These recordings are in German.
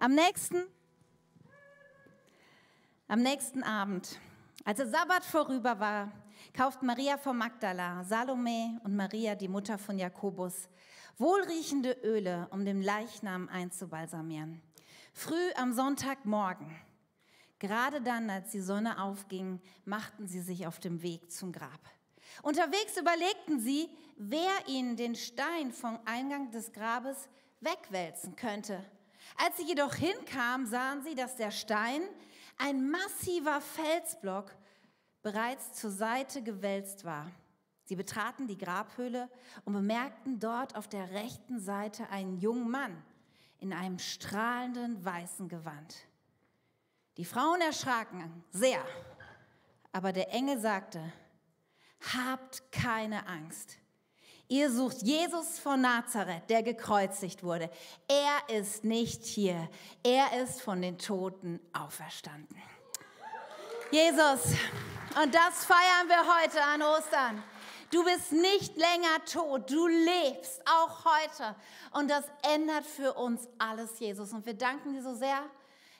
Am nächsten, am nächsten Abend, als der Sabbat vorüber war, kauft Maria von Magdala, Salome und Maria, die Mutter von Jakobus, wohlriechende Öle, um den Leichnam einzubalsamieren. Früh am Sonntagmorgen, gerade dann, als die Sonne aufging, machten sie sich auf dem Weg zum Grab. Unterwegs überlegten sie, wer ihnen den Stein vom Eingang des Grabes wegwälzen könnte. Als sie jedoch hinkamen, sahen sie, dass der Stein, ein massiver Felsblock, bereits zur Seite gewälzt war. Sie betraten die Grabhöhle und bemerkten dort auf der rechten Seite einen jungen Mann in einem strahlenden weißen Gewand. Die Frauen erschraken sehr, aber der Engel sagte, habt keine Angst. Ihr sucht Jesus von Nazareth, der gekreuzigt wurde. Er ist nicht hier. Er ist von den Toten auferstanden. Jesus, und das feiern wir heute an Ostern. Du bist nicht länger tot, du lebst auch heute. Und das ändert für uns alles, Jesus. Und wir danken dir so sehr.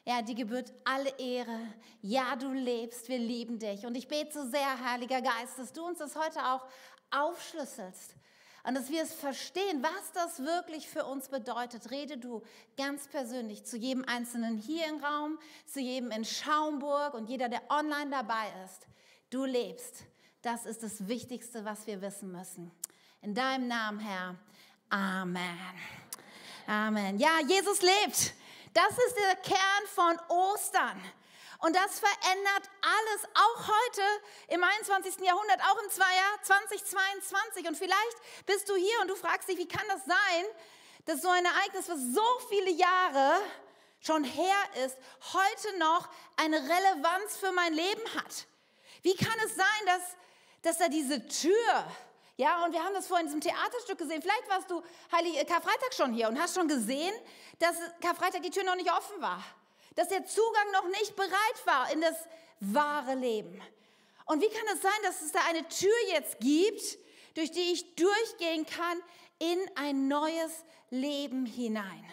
Ja, die gebührt alle Ehre. Ja, du lebst, wir lieben dich. Und ich bete so sehr, Heiliger Geist, dass du uns das heute auch aufschlüsselst und dass wir es verstehen, was das wirklich für uns bedeutet. Rede du ganz persönlich zu jedem Einzelnen hier im Raum, zu jedem in Schaumburg und jeder, der online dabei ist. Du lebst. Das ist das Wichtigste, was wir wissen müssen. In deinem Namen, Herr. Amen. Amen. Ja, Jesus lebt. Das ist der Kern von Ostern. Und das verändert alles, auch heute im 21. Jahrhundert, auch im Jahr 2022. Und vielleicht bist du hier und du fragst dich, wie kann das sein, dass so ein Ereignis, was so viele Jahre schon her ist, heute noch eine Relevanz für mein Leben hat? Wie kann es sein, dass, dass da diese Tür, ja, und wir haben das vorhin in diesem Theaterstück gesehen. Vielleicht warst du Heilig, äh, Karfreitag schon hier und hast schon gesehen, dass Karfreitag die Tür noch nicht offen war dass der Zugang noch nicht bereit war in das wahre Leben. Und wie kann es sein, dass es da eine Tür jetzt gibt, durch die ich durchgehen kann in ein neues Leben hinein?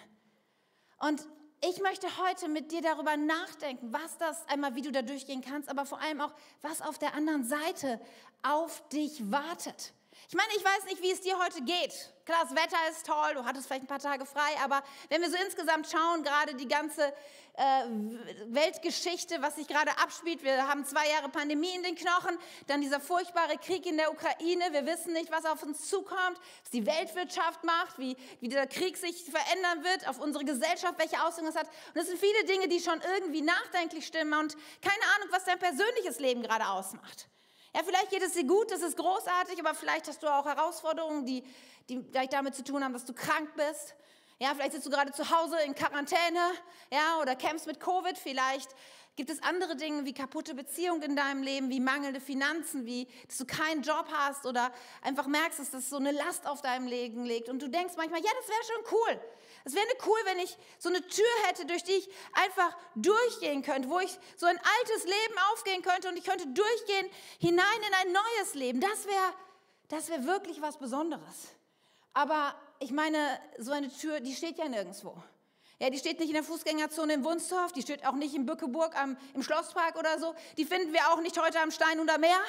Und ich möchte heute mit dir darüber nachdenken, was das einmal, wie du da durchgehen kannst, aber vor allem auch, was auf der anderen Seite auf dich wartet. Ich meine, ich weiß nicht, wie es dir heute geht. Klar, das Wetter ist toll, du hattest vielleicht ein paar Tage frei, aber wenn wir so insgesamt schauen, gerade die ganze äh, Weltgeschichte, was sich gerade abspielt, wir haben zwei Jahre Pandemie in den Knochen, dann dieser furchtbare Krieg in der Ukraine, wir wissen nicht, was auf uns zukommt, was die Weltwirtschaft macht, wie, wie dieser Krieg sich verändern wird, auf unsere Gesellschaft, welche Auswirkungen es hat. Und es sind viele Dinge, die schon irgendwie nachdenklich stimmen und keine Ahnung, was dein persönliches Leben gerade ausmacht. Ja, vielleicht geht es dir gut, das ist großartig, aber vielleicht hast du auch Herausforderungen, die, die vielleicht damit zu tun haben, dass du krank bist. Ja, vielleicht sitzt du gerade zu Hause in Quarantäne, ja, oder kämpfst mit Covid. Vielleicht gibt es andere Dinge wie kaputte Beziehungen in deinem Leben, wie mangelnde Finanzen, wie, dass du keinen Job hast oder einfach merkst, dass das so eine Last auf deinem Leben liegt. Und du denkst manchmal, ja, das wäre schon cool. Es wäre cool, wenn ich so eine Tür hätte, durch die ich einfach durchgehen könnte, wo ich so ein altes Leben aufgehen könnte und ich könnte durchgehen hinein in ein neues Leben. Das wäre das wär wirklich was Besonderes. Aber ich meine, so eine Tür, die steht ja nirgendwo. Ja, die steht nicht in der Fußgängerzone in Wunstorf, die steht auch nicht in Bückeburg am, im Schlosspark oder so. Die finden wir auch nicht heute am Stein oder Meer.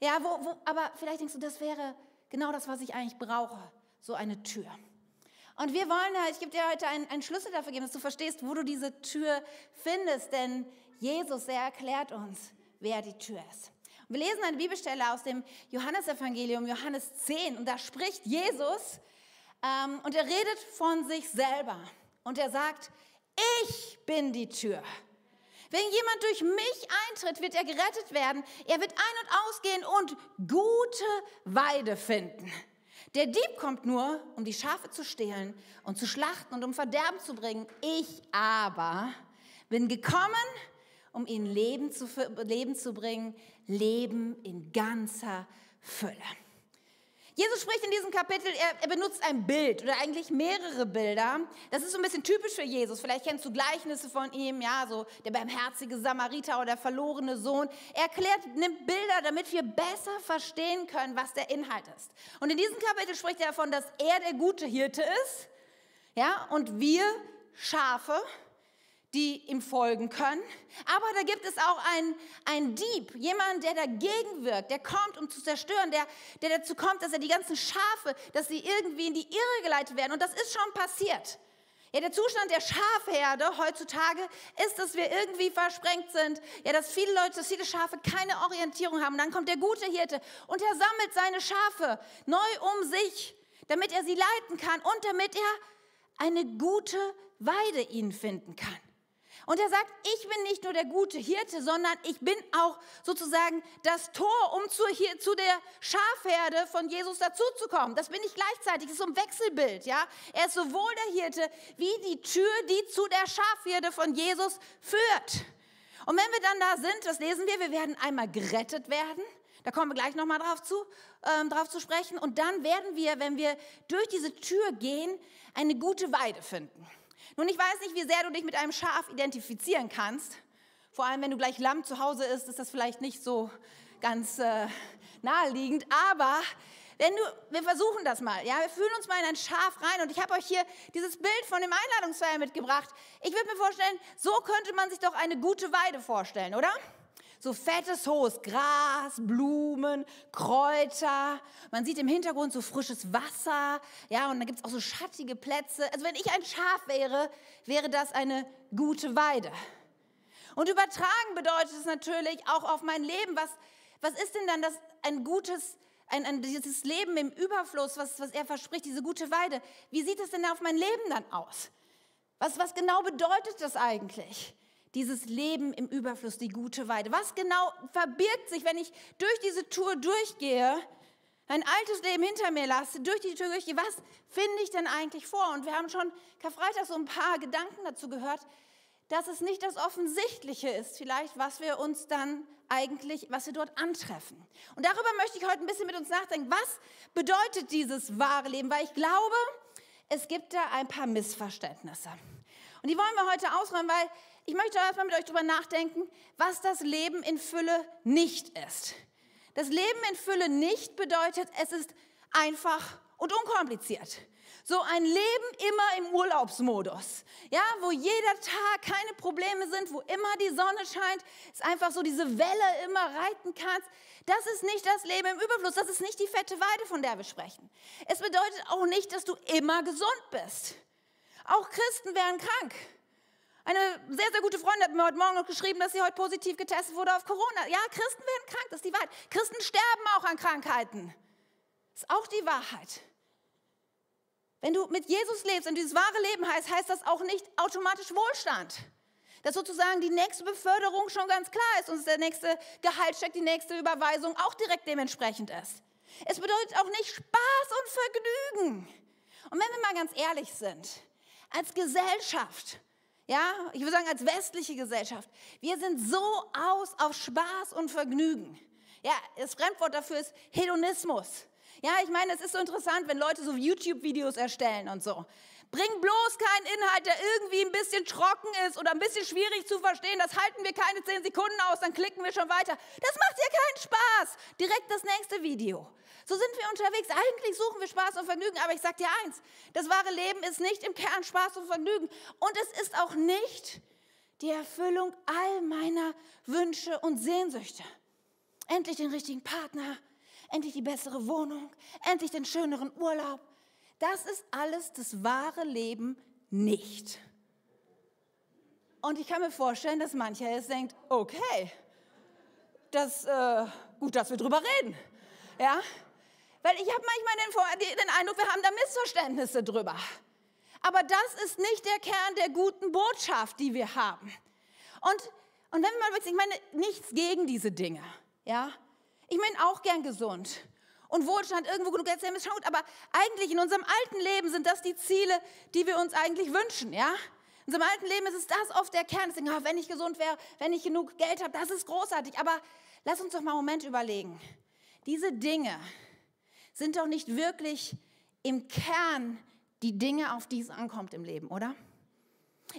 Ja, wo, wo, aber vielleicht denkst du, das wäre genau das, was ich eigentlich brauche, so eine Tür. Und wir wollen, ich gebe dir heute einen, einen Schlüssel dafür geben, dass du verstehst, wo du diese Tür findest. Denn Jesus, er erklärt uns, wer die Tür ist. Wir lesen eine Bibelstelle aus dem Johannesevangelium, Johannes 10. Und da spricht Jesus ähm, und er redet von sich selber. Und er sagt, ich bin die Tür. Wenn jemand durch mich eintritt, wird er gerettet werden. Er wird ein- und ausgehen und gute Weide finden. Der Dieb kommt nur, um die Schafe zu stehlen und zu schlachten und um Verderben zu bringen. Ich aber bin gekommen, um ihnen Leben zu, Leben zu bringen, Leben in ganzer Fülle. Jesus spricht in diesem Kapitel, er, er, benutzt ein Bild oder eigentlich mehrere Bilder. Das ist so ein bisschen typisch für Jesus. Vielleicht kennst du Gleichnisse von ihm, ja, so der barmherzige Samariter oder der verlorene Sohn. Er erklärt, nimmt Bilder, damit wir besser verstehen können, was der Inhalt ist. Und in diesem Kapitel spricht er davon, dass er der gute Hirte ist, ja, und wir Schafe die ihm folgen können. Aber da gibt es auch einen, einen Dieb, jemand, der dagegen wirkt, der kommt, um zu zerstören, der, der dazu kommt, dass er die ganzen Schafe, dass sie irgendwie in die Irre geleitet werden. Und das ist schon passiert. Ja, der Zustand der Schafherde heutzutage ist, dass wir irgendwie versprengt sind. Ja, dass viele Leute, dass viele Schafe keine Orientierung haben. Und dann kommt der gute Hirte und er sammelt seine Schafe neu um sich, damit er sie leiten kann und damit er eine gute Weide ihnen finden kann. Und er sagt, ich bin nicht nur der gute Hirte, sondern ich bin auch sozusagen das Tor, um zu, hier, zu der Schafherde von Jesus dazuzukommen. Das bin ich gleichzeitig. Das ist so ein Wechselbild. Ja? Er ist sowohl der Hirte wie die Tür, die zu der Schafherde von Jesus führt. Und wenn wir dann da sind, das lesen wir, wir werden einmal gerettet werden. Da kommen wir gleich nochmal drauf zu, ähm, drauf zu sprechen. Und dann werden wir, wenn wir durch diese Tür gehen, eine gute Weide finden. Nun, ich weiß nicht, wie sehr du dich mit einem Schaf identifizieren kannst. Vor allem, wenn du gleich Lamm zu Hause isst, ist das vielleicht nicht so ganz äh, naheliegend. Aber wenn du, wir versuchen das mal, ja, wir fühlen uns mal in ein Schaf rein und ich habe euch hier dieses Bild von dem Einladungsfeier mitgebracht. Ich würde mir vorstellen, so könnte man sich doch eine gute Weide vorstellen, oder? So fettes hohes Gras, Blumen, Kräuter. Man sieht im Hintergrund so frisches Wasser. Ja, und dann gibt es auch so schattige Plätze. Also wenn ich ein Schaf wäre, wäre das eine gute Weide. Und übertragen bedeutet es natürlich auch auf mein Leben. Was, was ist denn dann das, ein gutes, ein, ein, dieses Leben im Überfluss, was, was er verspricht, diese gute Weide? Wie sieht es denn auf mein Leben dann aus? Was, was genau bedeutet das eigentlich? Dieses Leben im Überfluss, die gute Weide. Was genau verbirgt sich, wenn ich durch diese Tour durchgehe, ein altes Leben hinter mir lasse, durch die Tür durchgehe, was finde ich denn eigentlich vor? Und wir haben schon Karfreitag so ein paar Gedanken dazu gehört, dass es nicht das Offensichtliche ist, vielleicht, was wir uns dann eigentlich, was wir dort antreffen. Und darüber möchte ich heute ein bisschen mit uns nachdenken. Was bedeutet dieses wahre Leben? Weil ich glaube, es gibt da ein paar Missverständnisse. Und die wollen wir heute ausräumen, weil ich möchte erstmal mit euch darüber nachdenken, was das Leben in Fülle nicht ist. Das Leben in Fülle nicht bedeutet, es ist einfach und unkompliziert. So ein Leben immer im Urlaubsmodus, ja, wo jeder Tag keine Probleme sind, wo immer die Sonne scheint, ist einfach so diese Welle immer reiten kannst. Das ist nicht das Leben im Überfluss, das ist nicht die fette Weide, von der wir sprechen. Es bedeutet auch nicht, dass du immer gesund bist. Auch Christen werden krank. Eine sehr, sehr gute Freundin hat mir heute Morgen noch geschrieben, dass sie heute positiv getestet wurde auf Corona. Ja, Christen werden krank, das ist die Wahrheit. Christen sterben auch an Krankheiten. Das ist auch die Wahrheit. Wenn du mit Jesus lebst und dieses wahre Leben heißt, heißt das auch nicht automatisch Wohlstand. Dass sozusagen die nächste Beförderung schon ganz klar ist und der nächste Gehaltscheck, die nächste Überweisung auch direkt dementsprechend ist. Es bedeutet auch nicht Spaß und Vergnügen. Und wenn wir mal ganz ehrlich sind, als Gesellschaft ja, ich würde sagen als westliche Gesellschaft, wir sind so aus auf Spaß und Vergnügen. Ja, das Fremdwort dafür ist Hedonismus. Ja, ich meine, es ist so interessant, wenn Leute so YouTube-Videos erstellen und so. Bring bloß keinen Inhalt, der irgendwie ein bisschen trocken ist oder ein bisschen schwierig zu verstehen. Das halten wir keine zehn Sekunden aus, dann klicken wir schon weiter. Das macht ja keinen Spaß. Direkt das nächste Video. So sind wir unterwegs. Eigentlich suchen wir Spaß und Vergnügen, aber ich sage dir eins, das wahre Leben ist nicht im Kern Spaß und Vergnügen. Und es ist auch nicht die Erfüllung all meiner Wünsche und Sehnsüchte. Endlich den richtigen Partner, endlich die bessere Wohnung, endlich den schöneren Urlaub. Das ist alles das wahre Leben nicht. Und ich kann mir vorstellen, dass mancher jetzt denkt, okay, das, äh, gut, dass wir drüber reden. Ja, weil ich habe manchmal den, den Eindruck, wir haben da Missverständnisse drüber. Aber das ist nicht der Kern der guten Botschaft, die wir haben. Und, und wenn wir mal wirklich, ich meine, nichts gegen diese Dinge, ja. Ich meine auch gern gesund und Wohlstand irgendwo genug Geld ist schon gut, aber eigentlich in unserem alten Leben sind das die Ziele, die wir uns eigentlich wünschen, ja. In unserem alten Leben ist es das oft der Kern. Deswegen, oh, wenn ich gesund wäre, wenn ich genug Geld habe, das ist großartig. Aber lass uns doch mal einen Moment überlegen. Diese Dinge, sind doch nicht wirklich im Kern die Dinge, auf die es ankommt im Leben, oder?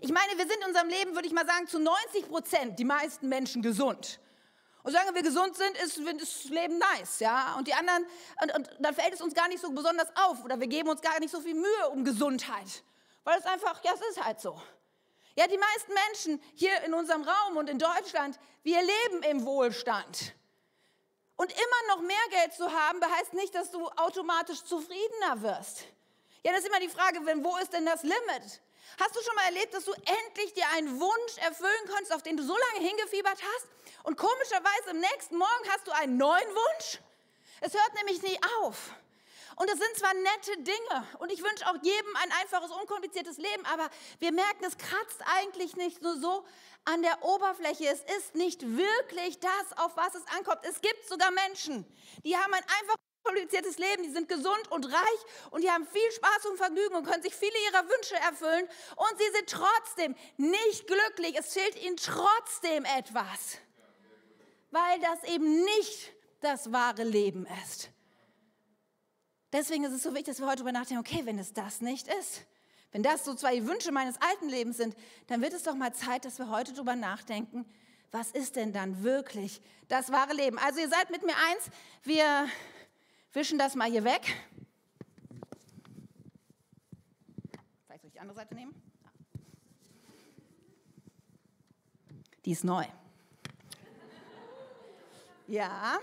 Ich meine, wir sind in unserem Leben, würde ich mal sagen, zu 90 Prozent die meisten Menschen gesund. Und solange wir gesund sind, ist, das Leben nice, ja. Und die anderen, und, und dann fällt es uns gar nicht so besonders auf oder wir geben uns gar nicht so viel Mühe um Gesundheit, weil es einfach, ja, es ist halt so. Ja, die meisten Menschen hier in unserem Raum und in Deutschland, wir leben im Wohlstand. Und immer noch mehr Geld zu haben, heißt nicht, dass du automatisch zufriedener wirst. Ja, das ist immer die Frage, wo ist denn das Limit? Hast du schon mal erlebt, dass du endlich dir einen Wunsch erfüllen konntest, auf den du so lange hingefiebert hast? Und komischerweise im nächsten Morgen hast du einen neuen Wunsch? Es hört nämlich nie auf. Und das sind zwar nette Dinge und ich wünsche auch jedem ein einfaches, unkompliziertes Leben, aber wir merken, es kratzt eigentlich nicht nur so an der Oberfläche. Es ist nicht wirklich das, auf was es ankommt. Es gibt sogar Menschen, die haben ein einfach kompliziertes Leben, die sind gesund und reich und die haben viel Spaß und Vergnügen und können sich viele ihrer Wünsche erfüllen und sie sind trotzdem nicht glücklich. Es fehlt ihnen trotzdem etwas, weil das eben nicht das wahre Leben ist. Deswegen ist es so wichtig, dass wir heute darüber nachdenken, okay, wenn es das nicht ist, wenn das so zwei Wünsche meines alten Lebens sind, dann wird es doch mal Zeit, dass wir heute darüber nachdenken, was ist denn dann wirklich das wahre Leben? Also ihr seid mit mir eins, wir wischen das mal hier weg. Vielleicht soll ich die andere Seite nehmen? Die ist neu. Ja.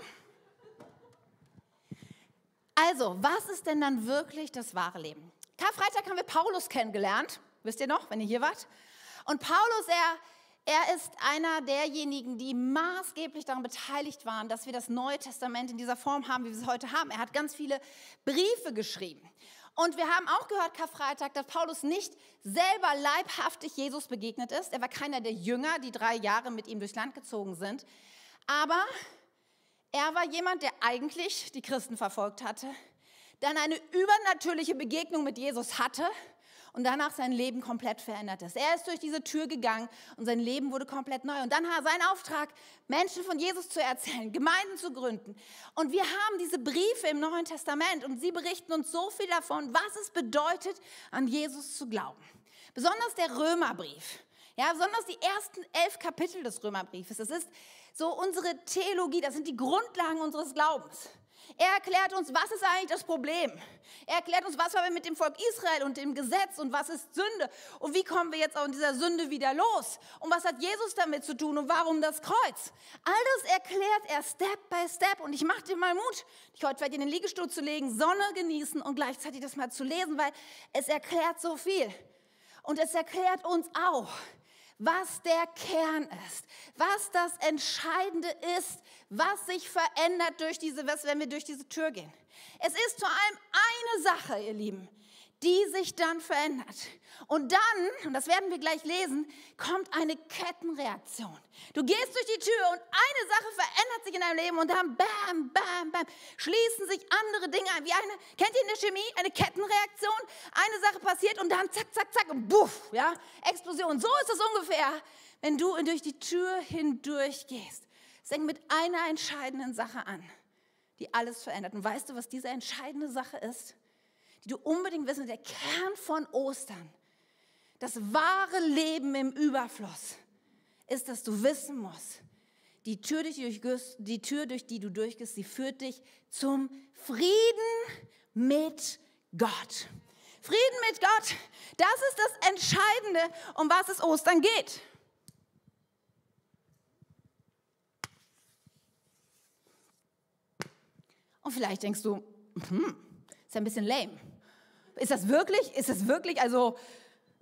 Also, was ist denn dann wirklich das wahre Leben? Karfreitag haben wir Paulus kennengelernt. Wisst ihr noch, wenn ihr hier wart? Und Paulus, er er ist einer derjenigen, die maßgeblich daran beteiligt waren, dass wir das Neue Testament in dieser Form haben, wie wir es heute haben. Er hat ganz viele Briefe geschrieben. Und wir haben auch gehört, Karfreitag, dass Paulus nicht selber leibhaftig Jesus begegnet ist. Er war keiner der Jünger, die drei Jahre mit ihm durchs Land gezogen sind. Aber er war jemand, der eigentlich die Christen verfolgt hatte, dann eine übernatürliche Begegnung mit Jesus hatte und danach sein Leben komplett verändert ist. Er ist durch diese Tür gegangen und sein Leben wurde komplett neu. Und dann war sein Auftrag, Menschen von Jesus zu erzählen, Gemeinden zu gründen. Und wir haben diese Briefe im Neuen Testament und sie berichten uns so viel davon, was es bedeutet, an Jesus zu glauben. Besonders der Römerbrief. Ja, besonders die ersten elf Kapitel des Römerbriefes. Das ist so unsere Theologie, das sind die Grundlagen unseres Glaubens. Er erklärt uns, was ist eigentlich das Problem. Er erklärt uns, was war mit dem Volk Israel und dem Gesetz und was ist Sünde und wie kommen wir jetzt aus dieser Sünde wieder los und was hat Jesus damit zu tun und warum das Kreuz. All das erklärt er Step by Step und ich mache dir mal Mut, dich heute vielleicht in den Liegestuhl zu legen, Sonne genießen und gleichzeitig das mal zu lesen, weil es erklärt so viel. Und es erklärt uns auch, was der Kern ist, was das Entscheidende ist, was sich verändert durch diese, wenn wir durch diese Tür gehen. Es ist vor allem eine Sache, ihr Lieben, die sich dann verändert. Und dann, und das werden wir gleich lesen, kommt eine Kettenreaktion. Du gehst durch die Tür und eine Sache verändert sich in deinem Leben und dann bam, bam, bam, schließen sich andere Dinge ein. Wie eine, kennt ihr in der Chemie eine Kettenreaktion? Eine Sache passiert und dann zack, zack, zack und buff, ja, Explosion. So ist es ungefähr, wenn du durch die Tür hindurch gehst. Es fängt mit einer entscheidenden Sache an, die alles verändert. Und weißt du, was diese entscheidende Sache ist? Die du unbedingt wissen, der Kern von Ostern, das wahre Leben im Überfluss, ist, dass du wissen musst, die Tür, durch die, die Tür, durch die du durchgehst, sie führt dich zum Frieden mit Gott. Frieden mit Gott, das ist das Entscheidende, um was es Ostern geht. Und vielleicht denkst du, hm, ist ja ein bisschen lame. Ist das wirklich? Ist das wirklich? Also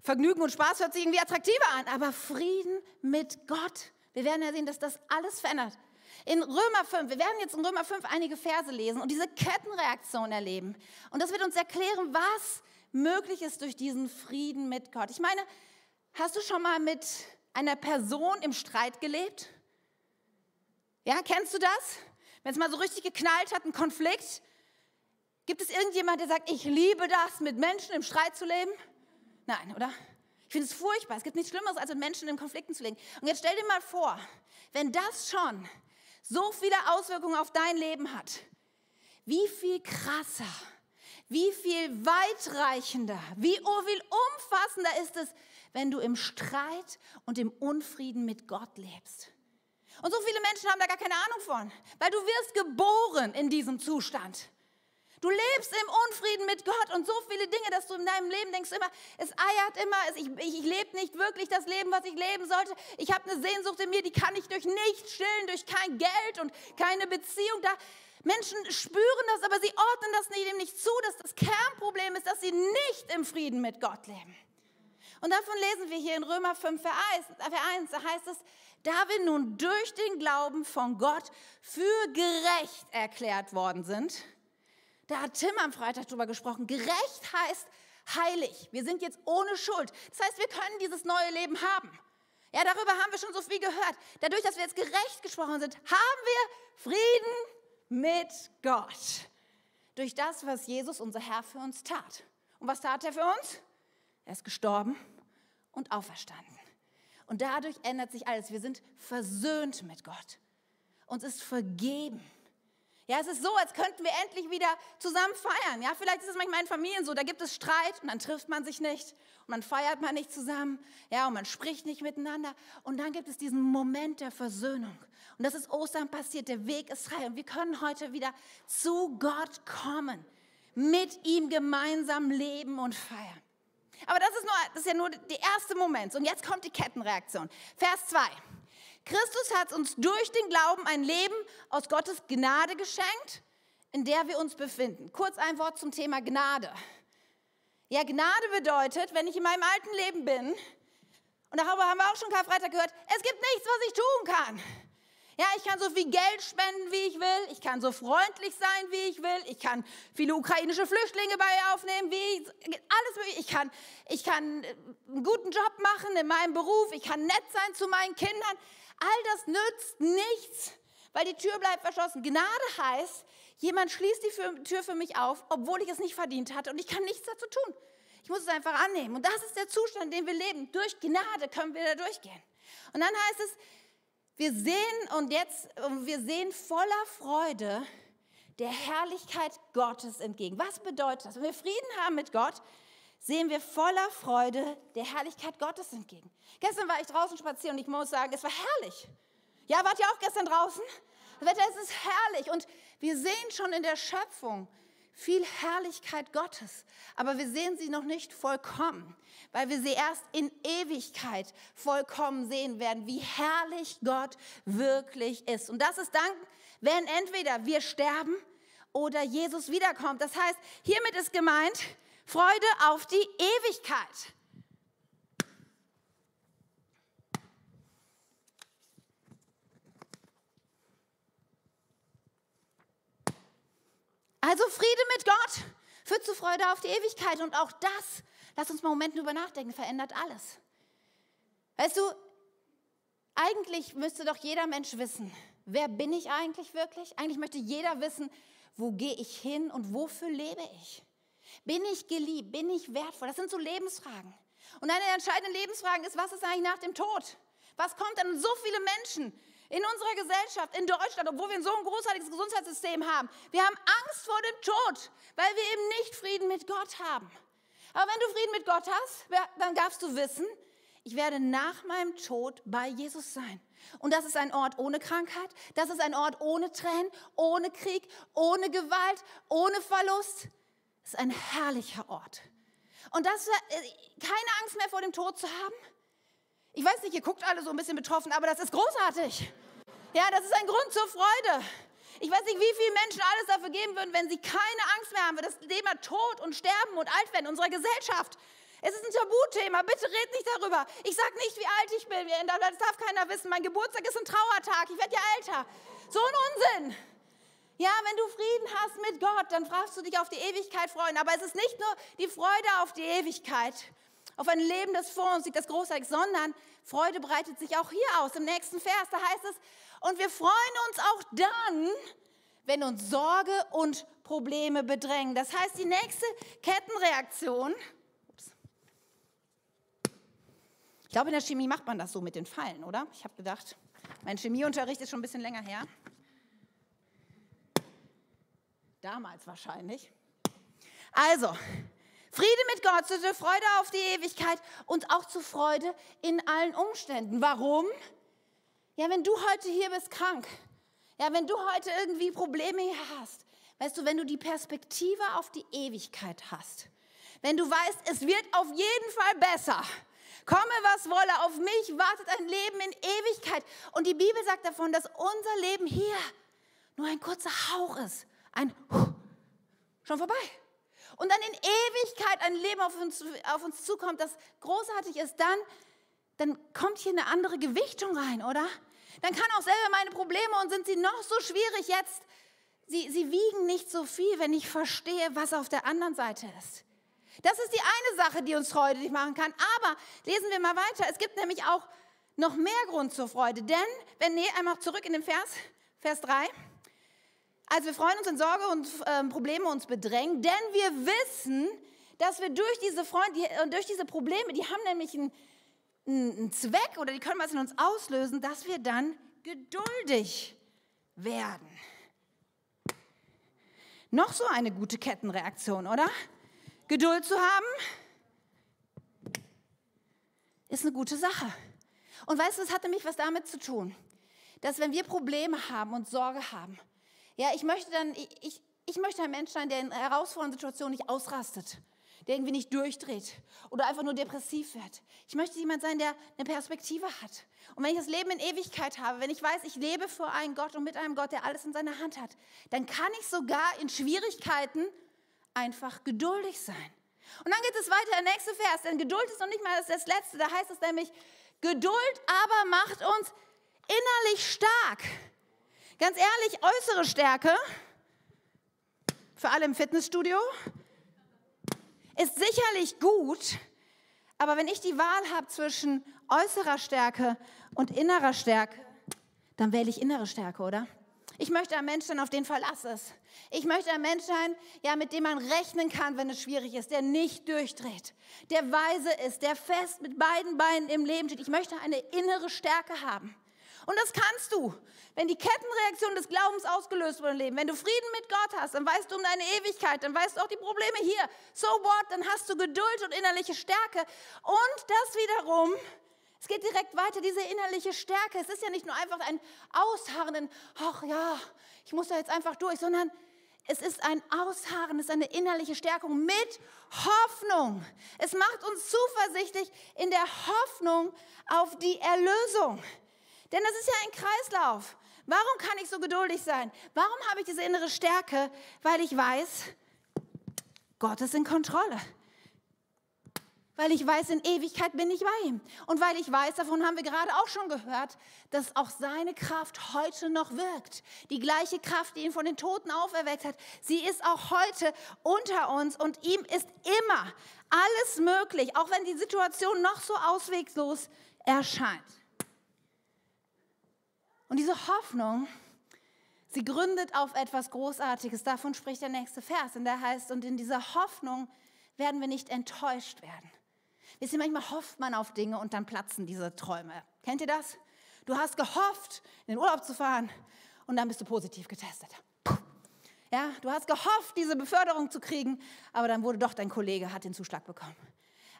Vergnügen und Spaß hört sich irgendwie attraktiver an, aber Frieden mit Gott. Wir werden ja sehen, dass das alles verändert. In Römer 5, wir werden jetzt in Römer 5 einige Verse lesen und diese Kettenreaktion erleben. Und das wird uns erklären, was möglich ist durch diesen Frieden mit Gott. Ich meine, hast du schon mal mit einer Person im Streit gelebt? Ja, kennst du das? Wenn es mal so richtig geknallt hat, ein Konflikt Gibt es irgendjemand, der sagt, ich liebe das, mit Menschen im Streit zu leben? Nein, oder? Ich finde es furchtbar. Es gibt nichts Schlimmeres, als mit Menschen in Konflikten zu leben. Und jetzt stell dir mal vor, wenn das schon so viele Auswirkungen auf dein Leben hat, wie viel krasser, wie viel weitreichender, wie oh, viel umfassender ist es, wenn du im Streit und im Unfrieden mit Gott lebst. Und so viele Menschen haben da gar keine Ahnung von, weil du wirst geboren in diesem Zustand. Du lebst im Unfrieden mit Gott und so viele Dinge, dass du in deinem Leben denkst immer, es eiert immer, es, ich, ich, ich lebe nicht wirklich das Leben, was ich leben sollte. Ich habe eine Sehnsucht in mir, die kann ich durch nichts stillen, durch kein Geld und keine Beziehung. Da, Menschen spüren das, aber sie ordnen das dem nicht zu, dass das Kernproblem ist, dass sie nicht im Frieden mit Gott leben. Und davon lesen wir hier in Römer 5, Vers 1, da heißt es, da wir nun durch den Glauben von Gott für gerecht erklärt worden sind, da hat Tim am Freitag drüber gesprochen. Gerecht heißt heilig. Wir sind jetzt ohne Schuld. Das heißt, wir können dieses neue Leben haben. Ja, darüber haben wir schon so viel gehört. Dadurch, dass wir jetzt gerecht gesprochen sind, haben wir Frieden mit Gott. Durch das, was Jesus, unser Herr, für uns tat. Und was tat er für uns? Er ist gestorben und auferstanden. Und dadurch ändert sich alles. Wir sind versöhnt mit Gott. Uns ist vergeben. Ja, es ist so, als könnten wir endlich wieder zusammen feiern. Ja, vielleicht ist es manchmal in Familien so, da gibt es Streit und dann trifft man sich nicht und man feiert man nicht zusammen. Ja, und man spricht nicht miteinander. Und dann gibt es diesen Moment der Versöhnung. Und das ist Ostern passiert. Der Weg ist frei und wir können heute wieder zu Gott kommen, mit ihm gemeinsam leben und feiern. Aber das ist, nur, das ist ja nur der erste Moment. Und jetzt kommt die Kettenreaktion. Vers 2. Christus hat uns durch den Glauben ein Leben aus Gottes Gnade geschenkt, in der wir uns befinden. Kurz ein Wort zum Thema Gnade. Ja, Gnade bedeutet, wenn ich in meinem alten Leben bin, und darüber haben wir auch schon Karfreitag gehört, es gibt nichts, was ich tun kann. Ja, ich kann so viel Geld spenden, wie ich will. Ich kann so freundlich sein, wie ich will. Ich kann viele ukrainische Flüchtlinge bei ihr aufnehmen, wie ich, alles mögliche. Ich kann, ich kann einen guten Job machen in meinem Beruf. Ich kann nett sein zu meinen Kindern. All das nützt nichts, weil die Tür bleibt verschlossen. Gnade heißt, jemand schließt die Tür für mich auf, obwohl ich es nicht verdient hatte und ich kann nichts dazu tun. Ich muss es einfach annehmen. Und das ist der Zustand, in dem wir leben. Durch Gnade können wir da durchgehen. Und dann heißt es, wir sehen und jetzt, wir sehen voller Freude der Herrlichkeit Gottes entgegen. Was bedeutet das? Wenn wir Frieden haben mit Gott, sehen wir voller Freude der Herrlichkeit Gottes entgegen. Gestern war ich draußen spazieren und ich muss sagen, es war herrlich. Ja, wart ihr auch gestern draußen? Das Wetter es ist herrlich und wir sehen schon in der Schöpfung viel Herrlichkeit Gottes, aber wir sehen sie noch nicht vollkommen, weil wir sie erst in Ewigkeit vollkommen sehen werden, wie herrlich Gott wirklich ist. Und das ist dann, wenn entweder wir sterben oder Jesus wiederkommt. Das heißt, hiermit ist gemeint, Freude auf die Ewigkeit. Also Friede mit Gott führt zu Freude auf die Ewigkeit. Und auch das, lass uns mal einen Moment drüber nachdenken, verändert alles. Weißt du, eigentlich müsste doch jeder Mensch wissen, wer bin ich eigentlich wirklich? Eigentlich möchte jeder wissen, wo gehe ich hin und wofür lebe ich? Bin ich geliebt? Bin ich wertvoll? Das sind so Lebensfragen. Und eine der entscheidenden Lebensfragen ist, was ist eigentlich nach dem Tod? Was kommt dann? so viele Menschen in unserer Gesellschaft, in Deutschland, obwohl wir so ein großartiges Gesundheitssystem haben, wir haben Angst vor dem Tod, weil wir eben nicht Frieden mit Gott haben. Aber wenn du Frieden mit Gott hast, dann darfst du wissen, ich werde nach meinem Tod bei Jesus sein. Und das ist ein Ort ohne Krankheit, das ist ein Ort ohne Tränen, ohne Krieg, ohne Gewalt, ohne Verlust. Ist ein herrlicher Ort. Und das, äh, keine Angst mehr vor dem Tod zu haben. Ich weiß nicht, ihr guckt alle so ein bisschen betroffen, aber das ist großartig. Ja, das ist ein Grund zur Freude. Ich weiß nicht, wie viele Menschen alles dafür geben würden, wenn sie keine Angst mehr haben für das Thema Tod und Sterben und Altwerden in unserer Gesellschaft. Es ist ein Tabuthema, bitte red nicht darüber. Ich sage nicht, wie alt ich bin, das darf keiner wissen. Mein Geburtstag ist ein Trauertag, ich werde ja älter. So ein Unsinn. Ja, wenn du Frieden hast mit Gott, dann fragst du dich auf die Ewigkeit freuen. Aber es ist nicht nur die Freude auf die Ewigkeit, auf ein Leben, das vor uns liegt, das großartig, sondern Freude breitet sich auch hier aus. Im nächsten Vers, da heißt es, und wir freuen uns auch dann, wenn uns Sorge und Probleme bedrängen. Das heißt, die nächste Kettenreaktion, ups, ich glaube, in der Chemie macht man das so mit den Pfeilen, oder? Ich habe gedacht, mein Chemieunterricht ist schon ein bisschen länger her. Damals wahrscheinlich. Also, Friede mit Gott, zu der Freude auf die Ewigkeit und auch zu Freude in allen Umständen. Warum? Ja, wenn du heute hier bist krank, ja, wenn du heute irgendwie Probleme hier hast, Weißt du, wenn du die Perspektive auf die Ewigkeit hast, wenn du weißt, es wird auf jeden Fall besser, komme was wolle, auf mich wartet ein Leben in Ewigkeit. Und die Bibel sagt davon, dass unser Leben hier nur ein kurzer Hauch ist, ein schon vorbei. Und dann in Ewigkeit ein Leben auf uns, auf uns zukommt, das großartig ist, dann, dann kommt hier eine andere Gewichtung rein, oder? Dann kann auch selber meine Probleme und sind sie noch so schwierig jetzt, sie, sie wiegen nicht so viel, wenn ich verstehe, was auf der anderen Seite ist. Das ist die eine Sache, die uns freudig machen kann. Aber lesen wir mal weiter. Es gibt nämlich auch noch mehr Grund zur Freude. Denn, wenn, nee, einmal zurück in den Vers, Vers 3. Also wir freuen uns, wenn Sorge und äh, Probleme uns bedrängen, denn wir wissen, dass wir durch diese, Freund, die, äh, durch diese Probleme, die haben nämlich einen, einen Zweck oder die können was in uns auslösen, dass wir dann geduldig werden. Noch so eine gute Kettenreaktion, oder? Geduld zu haben, ist eine gute Sache. Und weißt du, es hat nämlich was damit zu tun, dass wenn wir Probleme haben und Sorge haben, ja, ich möchte dann, ich, ich möchte ein Mensch sein, der in herausfordernden Situationen nicht ausrastet, der irgendwie nicht durchdreht oder einfach nur depressiv wird. Ich möchte jemand sein, der eine Perspektive hat. Und wenn ich das Leben in Ewigkeit habe, wenn ich weiß, ich lebe vor einem Gott und mit einem Gott, der alles in seiner Hand hat, dann kann ich sogar in Schwierigkeiten einfach geduldig sein. Und dann geht es weiter, der nächste Vers, denn Geduld ist noch nicht mal das letzte, da heißt es nämlich, Geduld aber macht uns innerlich stark. Ganz ehrlich, äußere Stärke, für alle im Fitnessstudio, ist sicherlich gut, aber wenn ich die Wahl habe zwischen äußerer Stärke und innerer Stärke, dann wähle ich innere Stärke, oder? Ich möchte ein Mensch sein, auf den Verlass ist. Ich möchte ein Mensch sein, ja, mit dem man rechnen kann, wenn es schwierig ist, der nicht durchdreht, der weise ist, der fest mit beiden Beinen im Leben steht. Ich möchte eine innere Stärke haben. Und das kannst du, wenn die Kettenreaktion des Glaubens ausgelöst wird im Leben. Wenn du Frieden mit Gott hast, dann weißt du um deine Ewigkeit, dann weißt du auch die Probleme hier. So what, dann hast du Geduld und innerliche Stärke. Und das wiederum es geht direkt weiter, diese innerliche Stärke. Es ist ja nicht nur einfach ein Ausharren, ach ja, ich muss da jetzt einfach durch, sondern es ist ein Ausharren, es ist eine innerliche Stärkung mit Hoffnung. Es macht uns zuversichtlich in der Hoffnung auf die Erlösung. Denn das ist ja ein Kreislauf. Warum kann ich so geduldig sein? Warum habe ich diese innere Stärke? Weil ich weiß, Gott ist in Kontrolle weil ich weiß, in Ewigkeit bin ich bei ihm. Und weil ich weiß, davon haben wir gerade auch schon gehört, dass auch seine Kraft heute noch wirkt. Die gleiche Kraft, die ihn von den Toten auferweckt hat, sie ist auch heute unter uns und ihm ist immer alles möglich, auch wenn die Situation noch so ausweglos erscheint. Und diese Hoffnung, sie gründet auf etwas Großartiges. Davon spricht der nächste Vers. Und der heißt, und in dieser Hoffnung werden wir nicht enttäuscht werden. Wisst ihr, manchmal hofft man auf Dinge und dann platzen diese Träume. Kennt ihr das? Du hast gehofft, in den Urlaub zu fahren und dann bist du positiv getestet. Ja, du hast gehofft, diese Beförderung zu kriegen, aber dann wurde doch dein Kollege, hat den Zuschlag bekommen.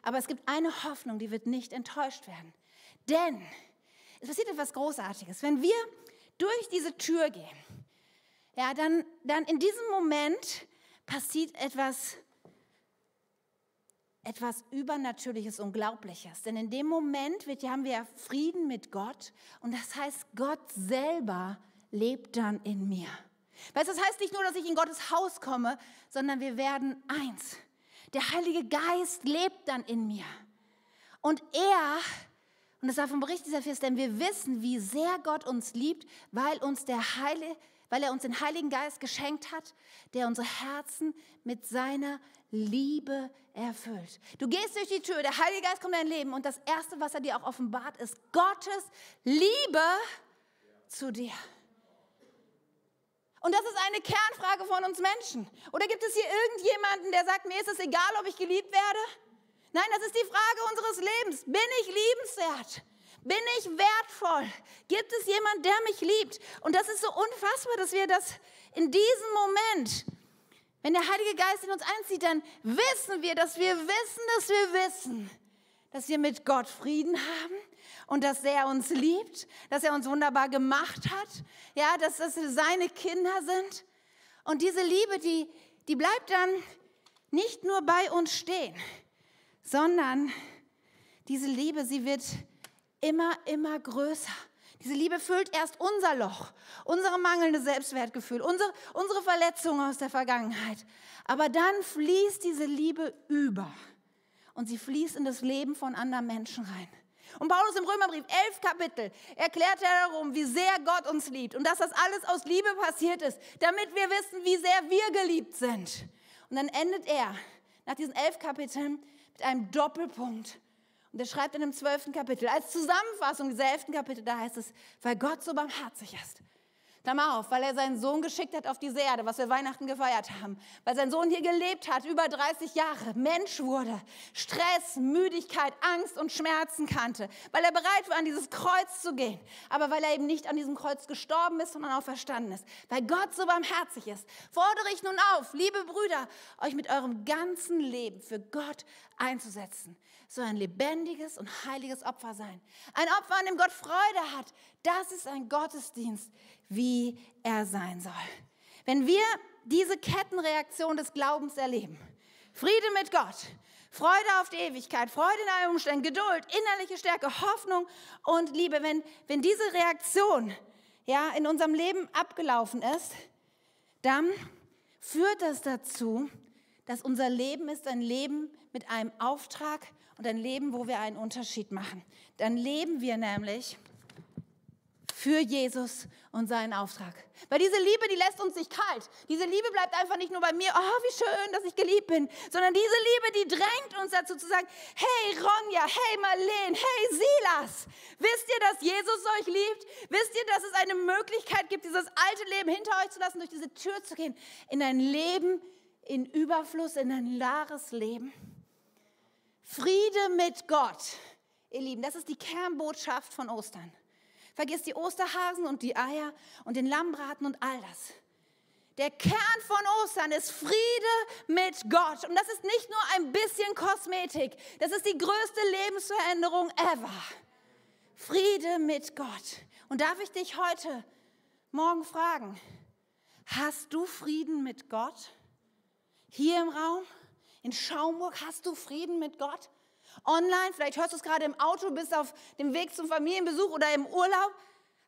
Aber es gibt eine Hoffnung, die wird nicht enttäuscht werden. Denn es passiert etwas Großartiges. Wenn wir durch diese Tür gehen, ja, dann, dann in diesem Moment passiert etwas etwas Übernatürliches, Unglaubliches. Denn in dem Moment wird, haben wir Frieden mit Gott und das heißt, Gott selber lebt dann in mir. Weißt, das heißt nicht nur, dass ich in Gottes Haus komme, sondern wir werden eins. Der Heilige Geist lebt dann in mir. Und er, und das davon berichtet dieser Vers, denn wir wissen, wie sehr Gott uns liebt, weil uns der Heilige, weil er uns den Heiligen Geist geschenkt hat, der unsere Herzen mit seiner Liebe erfüllt. Du gehst durch die Tür, der Heilige Geist kommt in dein Leben und das Erste, was er dir auch offenbart, ist Gottes Liebe zu dir. Und das ist eine Kernfrage von uns Menschen. Oder gibt es hier irgendjemanden, der sagt, mir ist es egal, ob ich geliebt werde? Nein, das ist die Frage unseres Lebens. Bin ich liebenswert? Bin ich wertvoll? Gibt es jemanden, der mich liebt? Und das ist so unfassbar, dass wir das in diesem Moment wenn der Heilige Geist in uns einzieht, dann wissen wir, dass wir wissen, dass wir wissen, dass wir mit Gott Frieden haben und dass er uns liebt, dass er uns wunderbar gemacht hat, ja, dass das seine Kinder sind. Und diese Liebe, die, die bleibt dann nicht nur bei uns stehen, sondern diese Liebe, sie wird immer, immer größer. Diese Liebe füllt erst unser Loch, unsere mangelnde Selbstwertgefühl, unsere, unsere Verletzungen aus der Vergangenheit. Aber dann fließt diese Liebe über und sie fließt in das Leben von anderen Menschen rein. Und Paulus im Römerbrief, elf Kapitel, erklärt er darum, wie sehr Gott uns liebt und dass das alles aus Liebe passiert ist, damit wir wissen, wie sehr wir geliebt sind. Und dann endet er nach diesen elf Kapiteln mit einem Doppelpunkt. Und er schreibt in dem zwölften Kapitel, als Zusammenfassung dieser elften Kapitel, da heißt es, weil Gott so barmherzig ist, Klammer auf, weil er seinen Sohn geschickt hat auf diese Erde, was wir Weihnachten gefeiert haben. Weil sein Sohn hier gelebt hat, über 30 Jahre, Mensch wurde, Stress, Müdigkeit, Angst und Schmerzen kannte. Weil er bereit war, an dieses Kreuz zu gehen. Aber weil er eben nicht an diesem Kreuz gestorben ist, sondern auch verstanden ist. Weil Gott so barmherzig ist, fordere ich nun auf, liebe Brüder, euch mit eurem ganzen Leben für Gott einzusetzen soll ein lebendiges und heiliges Opfer sein. Ein Opfer, an dem Gott Freude hat. Das ist ein Gottesdienst, wie er sein soll. Wenn wir diese Kettenreaktion des Glaubens erleben, Friede mit Gott, Freude auf die Ewigkeit, Freude in allen Umständen, Geduld, innerliche Stärke, Hoffnung und Liebe, wenn, wenn diese Reaktion ja, in unserem Leben abgelaufen ist, dann führt das dazu, dass unser Leben ist ein Leben mit einem Auftrag und ein Leben, wo wir einen Unterschied machen. Dann leben wir nämlich für Jesus und seinen Auftrag. Weil diese Liebe, die lässt uns nicht kalt. Diese Liebe bleibt einfach nicht nur bei mir, oh, wie schön, dass ich geliebt bin, sondern diese Liebe, die drängt uns dazu zu sagen, hey Ronja, hey Marlene, hey Silas, wisst ihr, dass Jesus euch liebt? Wisst ihr, dass es eine Möglichkeit gibt, dieses alte Leben hinter euch zu lassen, durch diese Tür zu gehen, in ein Leben in Überfluss, in ein wahres Leben? Friede mit Gott, ihr Lieben, das ist die Kernbotschaft von Ostern. Vergiss die Osterhasen und die Eier und den Lammbraten und all das. Der Kern von Ostern ist Friede mit Gott. Und das ist nicht nur ein bisschen Kosmetik. Das ist die größte Lebensveränderung ever. Friede mit Gott. Und darf ich dich heute Morgen fragen, hast du Frieden mit Gott? Hier im Raum? In Schaumburg hast du Frieden mit Gott? Online, vielleicht hörst du es gerade im Auto, bist auf dem Weg zum Familienbesuch oder im Urlaub.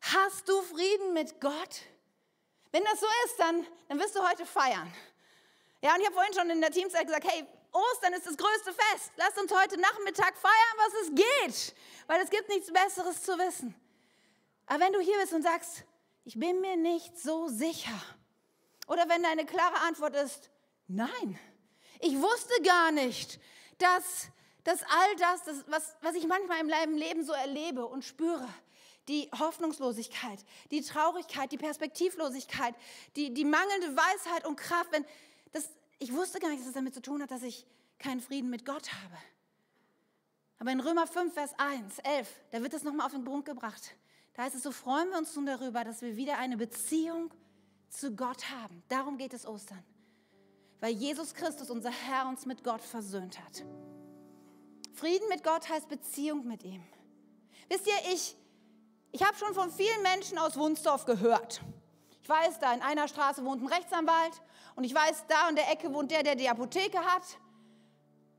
Hast du Frieden mit Gott? Wenn das so ist, dann, dann wirst du heute feiern. Ja, und ich habe vorhin schon in der Teamzeit gesagt, hey, Ostern ist das größte Fest. Lass uns heute Nachmittag feiern, was es geht. Weil es gibt nichts Besseres zu wissen. Aber wenn du hier bist und sagst, ich bin mir nicht so sicher. Oder wenn deine klare Antwort ist, nein, ich wusste gar nicht, dass dass all das, das was, was ich manchmal in meinem Leben so erlebe und spüre, die Hoffnungslosigkeit, die Traurigkeit, die Perspektivlosigkeit, die, die mangelnde Weisheit und Kraft, wenn das, ich wusste gar nicht, dass es damit zu tun hat, dass ich keinen Frieden mit Gott habe. Aber in Römer 5, Vers 1, 11, da wird es nochmal auf den Punkt gebracht. Da heißt es, so freuen wir uns nun darüber, dass wir wieder eine Beziehung zu Gott haben. Darum geht es Ostern. Weil Jesus Christus, unser Herr, uns mit Gott versöhnt hat. Frieden mit Gott heißt Beziehung mit ihm. Wisst ihr, ich, ich habe schon von vielen Menschen aus Wunsdorf gehört. Ich weiß, da in einer Straße wohnt ein Rechtsanwalt und ich weiß, da in der Ecke wohnt der, der die Apotheke hat.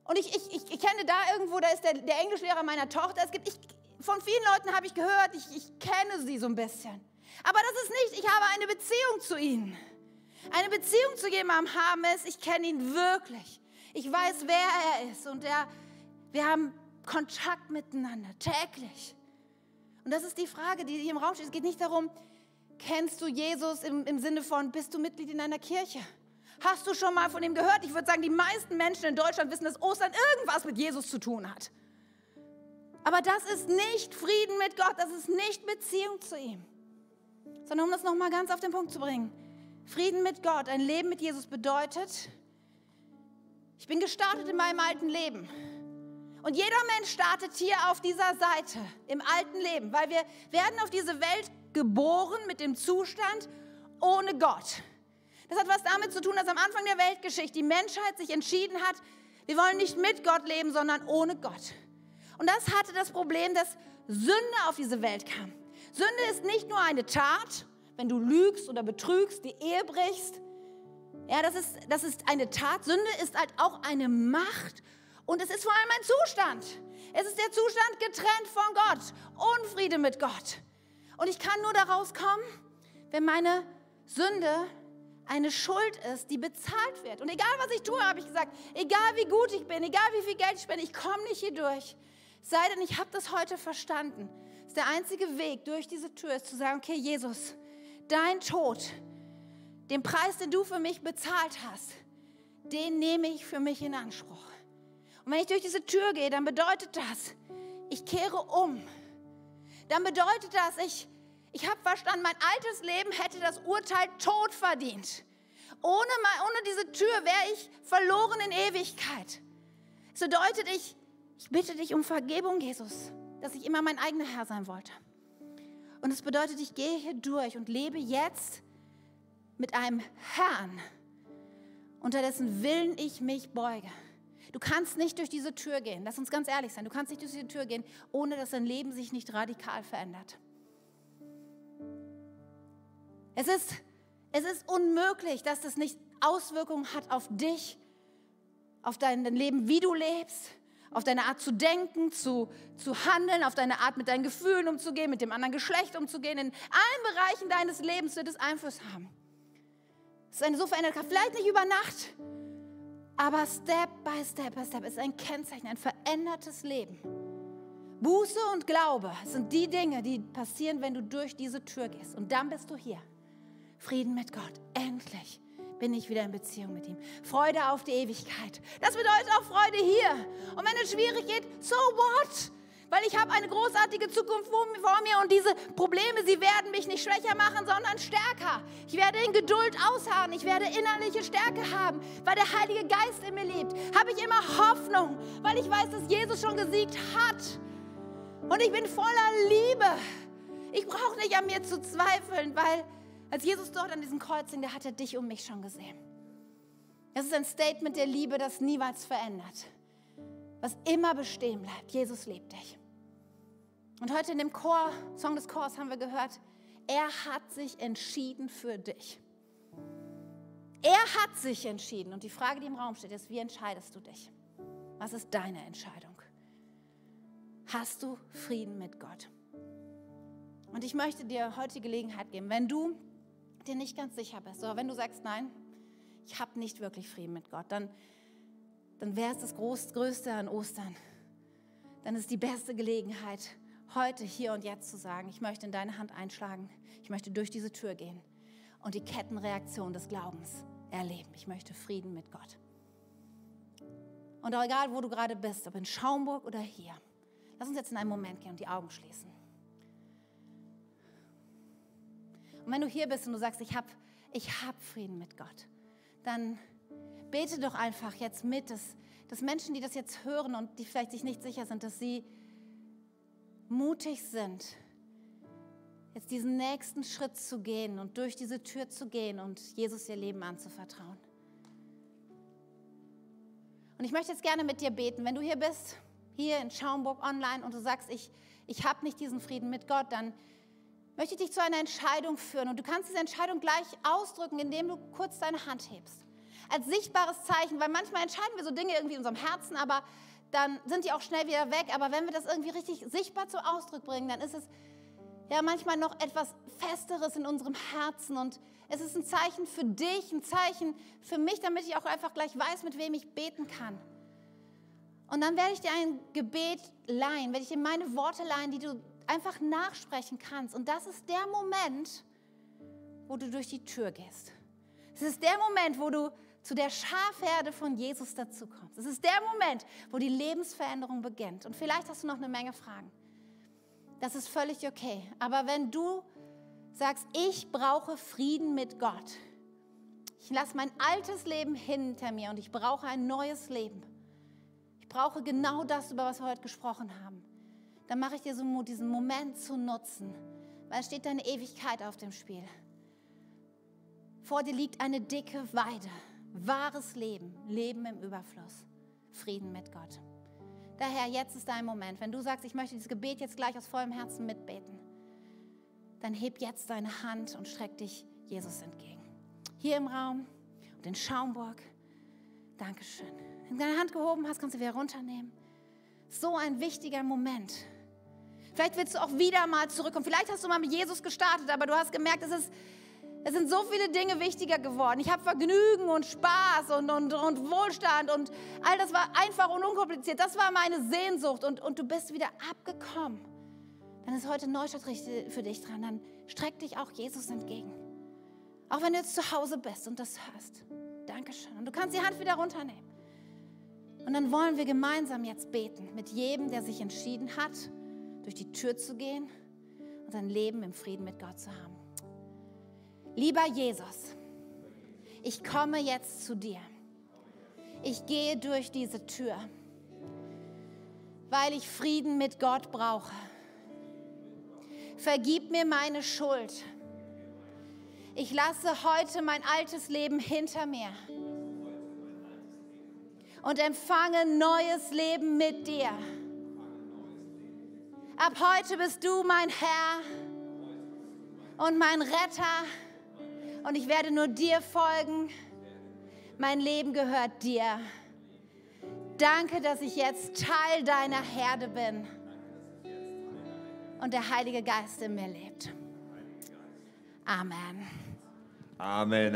Und ich, ich, ich, ich kenne da irgendwo, da ist der, der Englischlehrer meiner Tochter. Es gibt, ich, von vielen Leuten habe ich gehört, ich, ich kenne sie so ein bisschen. Aber das ist nicht, ich habe eine Beziehung zu ihnen. Eine Beziehung zu jemandem haben ist, ich kenne ihn wirklich. Ich weiß, wer er ist und er wir haben Kontakt miteinander, täglich. Und das ist die Frage, die hier im Raum steht. Es geht nicht darum, kennst du Jesus im, im Sinne von, bist du Mitglied in einer Kirche? Hast du schon mal von ihm gehört? Ich würde sagen, die meisten Menschen in Deutschland wissen, dass Ostern irgendwas mit Jesus zu tun hat. Aber das ist nicht Frieden mit Gott, das ist nicht Beziehung zu ihm. Sondern um das nochmal ganz auf den Punkt zu bringen. Frieden mit Gott, ein Leben mit Jesus bedeutet, ich bin gestartet in meinem alten Leben. Und jeder Mensch startet hier auf dieser Seite im alten Leben, weil wir werden auf diese Welt geboren mit dem Zustand ohne Gott. Das hat was damit zu tun, dass am Anfang der Weltgeschichte die Menschheit sich entschieden hat, wir wollen nicht mit Gott leben, sondern ohne Gott. Und das hatte das Problem, dass Sünde auf diese Welt kam. Sünde ist nicht nur eine Tat, wenn du lügst oder betrügst, die Ehe brichst, Ja, das ist, das ist eine Tat. Sünde ist halt auch eine Macht und es ist vor allem ein Zustand. Es ist der Zustand getrennt von Gott, Unfriede mit Gott. Und ich kann nur daraus kommen, wenn meine Sünde eine Schuld ist, die bezahlt wird. Und egal was ich tue, habe ich gesagt, egal wie gut ich bin, egal wie viel Geld ich spende, ich komme nicht hier durch. Sei denn, ich habe das heute verstanden. Das ist der einzige Weg durch diese Tür, ist zu sagen, okay, Jesus, dein Tod, den Preis, den du für mich bezahlt hast, den nehme ich für mich in Anspruch. Und wenn ich durch diese Tür gehe, dann bedeutet das, ich kehre um. Dann bedeutet das, ich, ich habe verstanden, mein altes Leben hätte das Urteil Tod verdient. Ohne, ohne diese Tür wäre ich verloren in Ewigkeit. Das bedeutet, ich, ich bitte dich um Vergebung, Jesus, dass ich immer mein eigener Herr sein wollte. Und es bedeutet, ich gehe hier durch und lebe jetzt mit einem Herrn, unter dessen Willen ich mich beuge. Du kannst nicht durch diese Tür gehen, lass uns ganz ehrlich sein, du kannst nicht durch diese Tür gehen, ohne dass dein Leben sich nicht radikal verändert. Es ist, es ist unmöglich, dass das nicht Auswirkungen hat auf dich, auf dein Leben, wie du lebst, auf deine Art zu denken, zu, zu handeln, auf deine Art mit deinen Gefühlen umzugehen, mit dem anderen Geschlecht umzugehen. In allen Bereichen deines Lebens wird es Einfluss haben. Es ist eine so veränderte Kraft. Vielleicht nicht über Nacht, aber Step by Step by Step ist ein Kennzeichen, ein verändertes Leben. Buße und Glaube sind die Dinge, die passieren, wenn du durch diese Tür gehst. Und dann bist du hier. Frieden mit Gott. Endlich bin ich wieder in Beziehung mit ihm. Freude auf die Ewigkeit. Das bedeutet auch Freude hier. Und wenn es schwierig geht, so what? Weil ich habe eine großartige Zukunft vor mir und diese Probleme, sie werden mich nicht schwächer machen, sondern stärker. Ich werde in Geduld ausharren, ich werde innerliche Stärke haben, weil der Heilige Geist in mir lebt. Habe ich immer Hoffnung, weil ich weiß, dass Jesus schon gesiegt hat. Und ich bin voller Liebe. Ich brauche nicht an mir zu zweifeln, weil als Jesus dort an diesem Kreuz hing, da hat er dich und mich schon gesehen. Das ist ein Statement der Liebe, das niemals verändert, was immer bestehen bleibt. Jesus liebt dich. Und heute in dem Chor, Song des Chors haben wir gehört, er hat sich entschieden für dich. Er hat sich entschieden. Und die Frage, die im Raum steht, ist, wie entscheidest du dich? Was ist deine Entscheidung? Hast du Frieden mit Gott? Und ich möchte dir heute die Gelegenheit geben, wenn du dir nicht ganz sicher bist, oder wenn du sagst, nein, ich habe nicht wirklich Frieden mit Gott, dann, dann wäre es das Größte an Ostern. Dann ist die beste Gelegenheit, heute, hier und jetzt zu sagen, ich möchte in deine Hand einschlagen, ich möchte durch diese Tür gehen und die Kettenreaktion des Glaubens erleben. Ich möchte Frieden mit Gott. Und auch egal, wo du gerade bist, ob in Schaumburg oder hier, lass uns jetzt in einen Moment gehen und die Augen schließen. Und wenn du hier bist und du sagst, ich habe ich hab Frieden mit Gott, dann bete doch einfach jetzt mit, dass, dass Menschen, die das jetzt hören und die vielleicht sich nicht sicher sind, dass sie mutig sind, jetzt diesen nächsten Schritt zu gehen und durch diese Tür zu gehen und Jesus ihr Leben anzuvertrauen. Und ich möchte jetzt gerne mit dir beten. Wenn du hier bist, hier in Schaumburg online und du sagst, ich, ich habe nicht diesen Frieden mit Gott, dann möchte ich dich zu einer Entscheidung führen. Und du kannst diese Entscheidung gleich ausdrücken, indem du kurz deine Hand hebst. Als sichtbares Zeichen, weil manchmal entscheiden wir so Dinge irgendwie in unserem Herzen, aber dann sind die auch schnell wieder weg. Aber wenn wir das irgendwie richtig sichtbar zum Ausdruck bringen, dann ist es ja manchmal noch etwas Festeres in unserem Herzen. Und es ist ein Zeichen für dich, ein Zeichen für mich, damit ich auch einfach gleich weiß, mit wem ich beten kann. Und dann werde ich dir ein Gebet leihen, werde ich dir meine Worte leihen, die du einfach nachsprechen kannst. Und das ist der Moment, wo du durch die Tür gehst. Es ist der Moment, wo du zu der Schafherde von Jesus dazu kommst. Es ist der Moment, wo die Lebensveränderung beginnt. Und vielleicht hast du noch eine Menge Fragen. Das ist völlig okay. Aber wenn du sagst, ich brauche Frieden mit Gott, ich lasse mein altes Leben hinter mir und ich brauche ein neues Leben. Ich brauche genau das, über was wir heute gesprochen haben. Dann mache ich dir so Mut, diesen Moment zu nutzen, weil es steht deine Ewigkeit auf dem Spiel. Vor dir liegt eine dicke Weide wahres Leben, Leben im Überfluss, Frieden mit Gott. Daher, jetzt ist dein Moment. Wenn du sagst, ich möchte dieses Gebet jetzt gleich aus vollem Herzen mitbeten, dann heb jetzt deine Hand und streck dich Jesus entgegen. Hier im Raum, den Schaumburg. Dankeschön. Wenn du deine Hand gehoben hast, kannst du wieder runternehmen. So ein wichtiger Moment. Vielleicht willst du auch wieder mal zurückkommen. Vielleicht hast du mal mit Jesus gestartet, aber du hast gemerkt, es, ist, es sind so viele Dinge wichtiger geworden. Ich habe Vergnügen und Spaß und, und, und Wohlstand und all das war einfach und unkompliziert. Das war meine Sehnsucht und, und du bist wieder abgekommen. Dann ist heute Neustadt für dich dran. Dann streck dich auch Jesus entgegen. Auch wenn du jetzt zu Hause bist und das hörst. Dankeschön. Und du kannst die Hand wieder runternehmen. Und dann wollen wir gemeinsam jetzt beten mit jedem, der sich entschieden hat, durch die Tür zu gehen und sein Leben im Frieden mit Gott zu haben. Lieber Jesus, ich komme jetzt zu dir. Ich gehe durch diese Tür, weil ich Frieden mit Gott brauche. Vergib mir meine Schuld. Ich lasse heute mein altes Leben hinter mir und empfange neues Leben mit dir. Ab heute bist du mein Herr und mein Retter und ich werde nur dir folgen. Mein Leben gehört dir. Danke, dass ich jetzt Teil deiner Herde bin und der Heilige Geist in mir lebt. Amen. Amen, Amen.